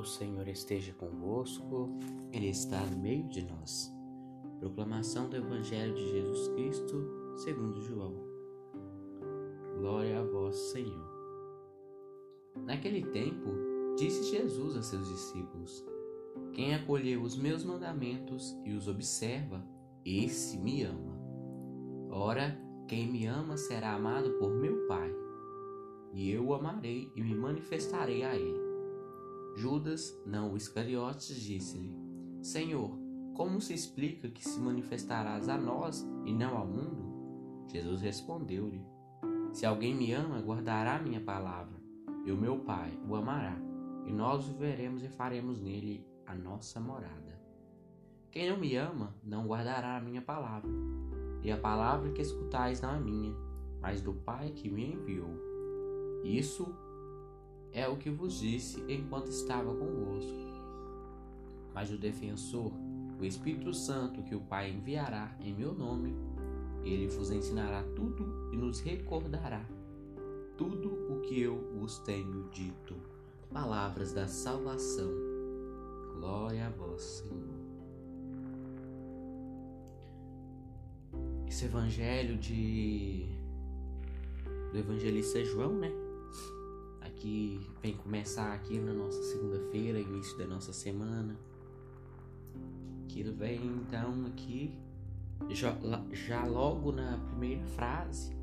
O Senhor esteja convosco, Ele está no meio de nós. Proclamação do Evangelho de Jesus Cristo, segundo João. Glória a vós, Senhor. Naquele tempo, disse Jesus a seus discípulos: Quem acolheu os meus mandamentos e os observa, esse me ama. Ora, quem me ama será amado por meu Pai, e eu o amarei e me manifestarei a ele. Judas, não o Iscariotes, disse-lhe: Senhor, como se explica que se manifestarás a nós e não ao mundo? Jesus respondeu-lhe: Se alguém me ama, guardará minha palavra, e o meu Pai o amará, e nós o veremos e faremos nele a nossa morada. Quem não me ama, não guardará a minha palavra, e a palavra que escutais não é minha, mas do Pai que me enviou. Isso é o que vos disse enquanto estava convosco. Mas o defensor, o Espírito Santo, que o Pai enviará em meu nome, ele vos ensinará tudo e nos recordará tudo o que eu vos tenho dito. Palavras da salvação. Glória a vós, Senhor. Esse evangelho de do evangelista João, né? Que vem começar aqui na nossa segunda-feira, início da nossa semana. Ele vem então aqui, já, já logo na primeira frase,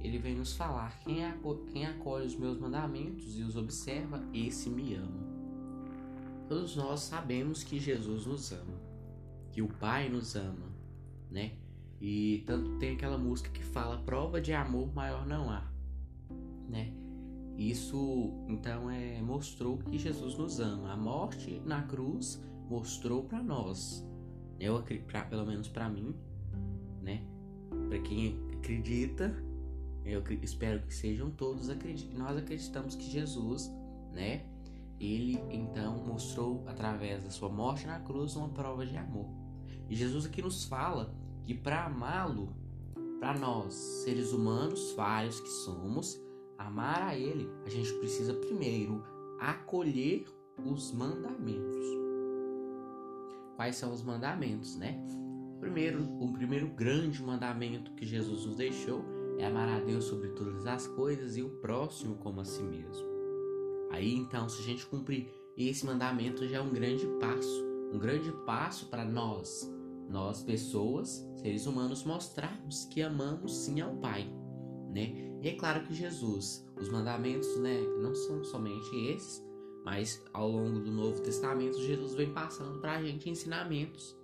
ele vem nos falar: quem, quem acolhe os meus mandamentos e os observa, esse me ama. Todos nós sabemos que Jesus nos ama, que o Pai nos ama, né? E tanto tem aquela música que fala: prova de amor maior não há, né? Isso então é mostrou que Jesus nos ama. A morte na cruz mostrou para nós, eu pra, pelo menos para mim, né? Para quem acredita, eu espero que sejam todos acreditem. Nós acreditamos que Jesus, né? Ele então mostrou através da sua morte na cruz uma prova de amor. E Jesus aqui nos fala que para amá-lo, para nós, seres humanos falhos que somos, amar a Ele, a gente precisa primeiro acolher os mandamentos. Quais são os mandamentos, né? Primeiro, o primeiro grande mandamento que Jesus nos deixou é amar a Deus sobre todas as coisas e o próximo como a si mesmo. Aí então, se a gente cumprir esse mandamento, já é um grande passo, um grande passo para nós, nós pessoas, seres humanos, mostrarmos que amamos sim ao Pai, né? E é claro que Jesus, os mandamentos, né, não são somente esses, mas ao longo do Novo Testamento, Jesus vem passando para a gente ensinamentos.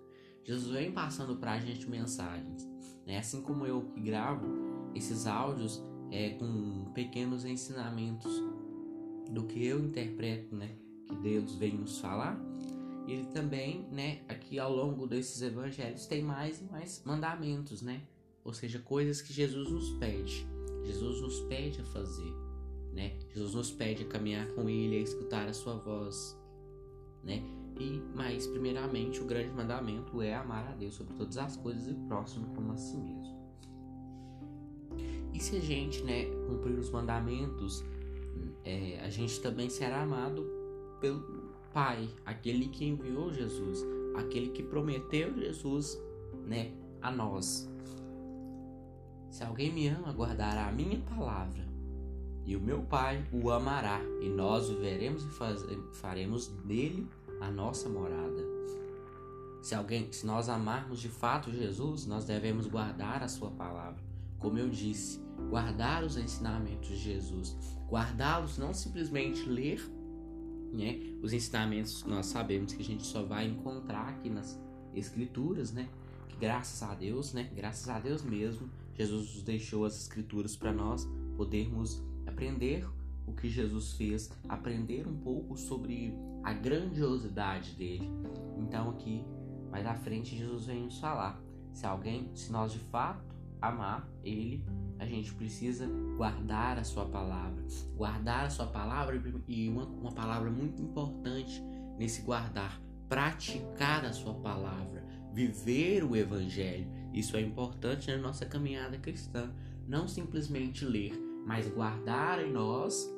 Jesus vem passando para a gente mensagens. Né? Assim como eu que gravo esses áudios é, com pequenos ensinamentos do que eu interpreto, né, que Deus vem nos falar. Ele também, né, aqui ao longo desses evangelhos tem mais e mais mandamentos, né? Ou seja, coisas que Jesus nos pede. Jesus nos pede a fazer, né? Jesus nos pede a caminhar com Ele, a escutar a Sua voz, né? E, mas, primeiramente, o grande mandamento é amar a Deus sobre todas as coisas e próximo como a si mesmo. E se a gente, né, cumprir os mandamentos, é, a gente também será amado pelo Pai, aquele que enviou Jesus, aquele que prometeu Jesus, né, a nós. Se alguém me ama, guardará a minha palavra, e o meu Pai o amará, e nós o veremos e faz, faremos nele a nossa morada. Se alguém, se nós amarmos de fato Jesus, nós devemos guardar a sua palavra. Como eu disse, guardar os ensinamentos de Jesus, guardá-los não simplesmente ler, né? Os ensinamentos nós sabemos que a gente só vai encontrar aqui nas escrituras, né? Que graças a Deus, né? Graças a Deus mesmo, Jesus nos deixou as Escrituras para nós podermos aprender o que Jesus fez, aprender um pouco sobre a grandiosidade dele. Então aqui mais à frente Jesus vem nos falar: se alguém, se nós de fato amar ele, a gente precisa guardar a sua palavra. Guardar a sua palavra e uma, uma palavra muito importante nesse guardar, praticar a sua palavra, viver o evangelho. Isso é importante na nossa caminhada cristã. Não simplesmente ler, mas guardar em nós,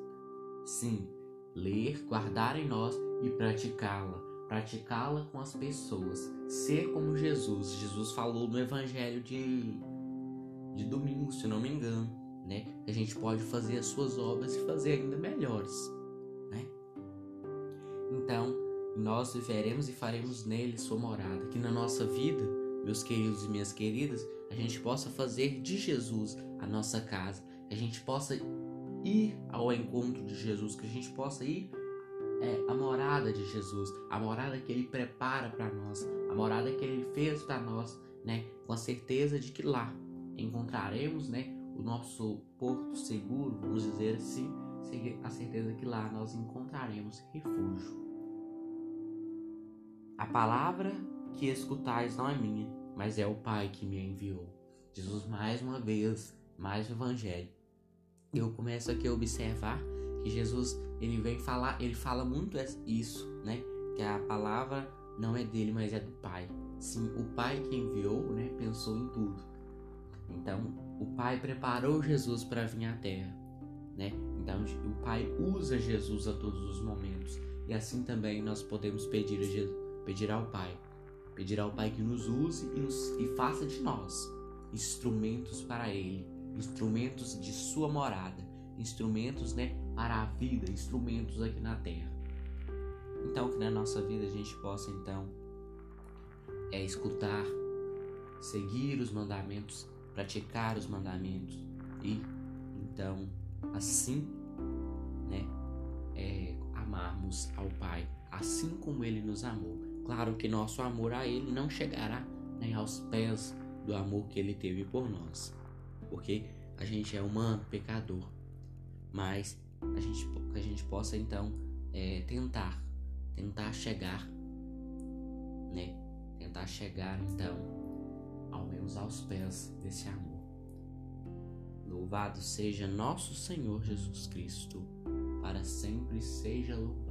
sim, ler, guardar em nós e praticá-la, praticá-la com as pessoas, ser como Jesus. Jesus falou no Evangelho de, de domingo, se não me engano, né? A gente pode fazer as suas obras e fazer ainda melhores, né? Então, nós viveremos e faremos nele sua morada, que na nossa vida, meus queridos e minhas queridas, a gente possa fazer de Jesus a nossa casa, que a gente possa ir ao encontro de Jesus, que a gente possa ir é, a morada de Jesus, a morada que Ele prepara para nós, a morada que Ele fez para nós, né? Com a certeza de que lá encontraremos, né? O nosso porto seguro, vamos dizer assim, a certeza que lá nós encontraremos refúgio. A palavra que escutais não é minha, mas é o Pai que me enviou. Jesus mais uma vez, mais o evangelho. Eu começo aqui a observar que Jesus ele vem falar, ele fala muito isso, né? Que a palavra não é dele, mas é do Pai. Sim, o Pai que enviou, né, pensou em tudo. Então, o Pai preparou Jesus para vir à Terra, né? Então, o Pai usa Jesus a todos os momentos. E assim também nós podemos pedir, a Jesus, pedir ao Pai, pedir ao Pai que nos use e, nos, e faça de nós instrumentos para Ele, instrumentos de Sua morada, instrumentos, né, para a vida, instrumentos aqui na terra. Então que na nossa vida a gente possa então é escutar, seguir os mandamentos, praticar os mandamentos e então assim, né, é, amarmos ao Pai, assim como Ele nos amou. Claro que nosso amor a Ele não chegará nem aos pés do amor que Ele teve por nós, porque a gente é humano, pecador, mas a gente, que a gente possa então é, tentar, tentar chegar, né? Tentar chegar então ao menos aos pés desse amor. Louvado seja nosso Senhor Jesus Cristo, para sempre seja louvado.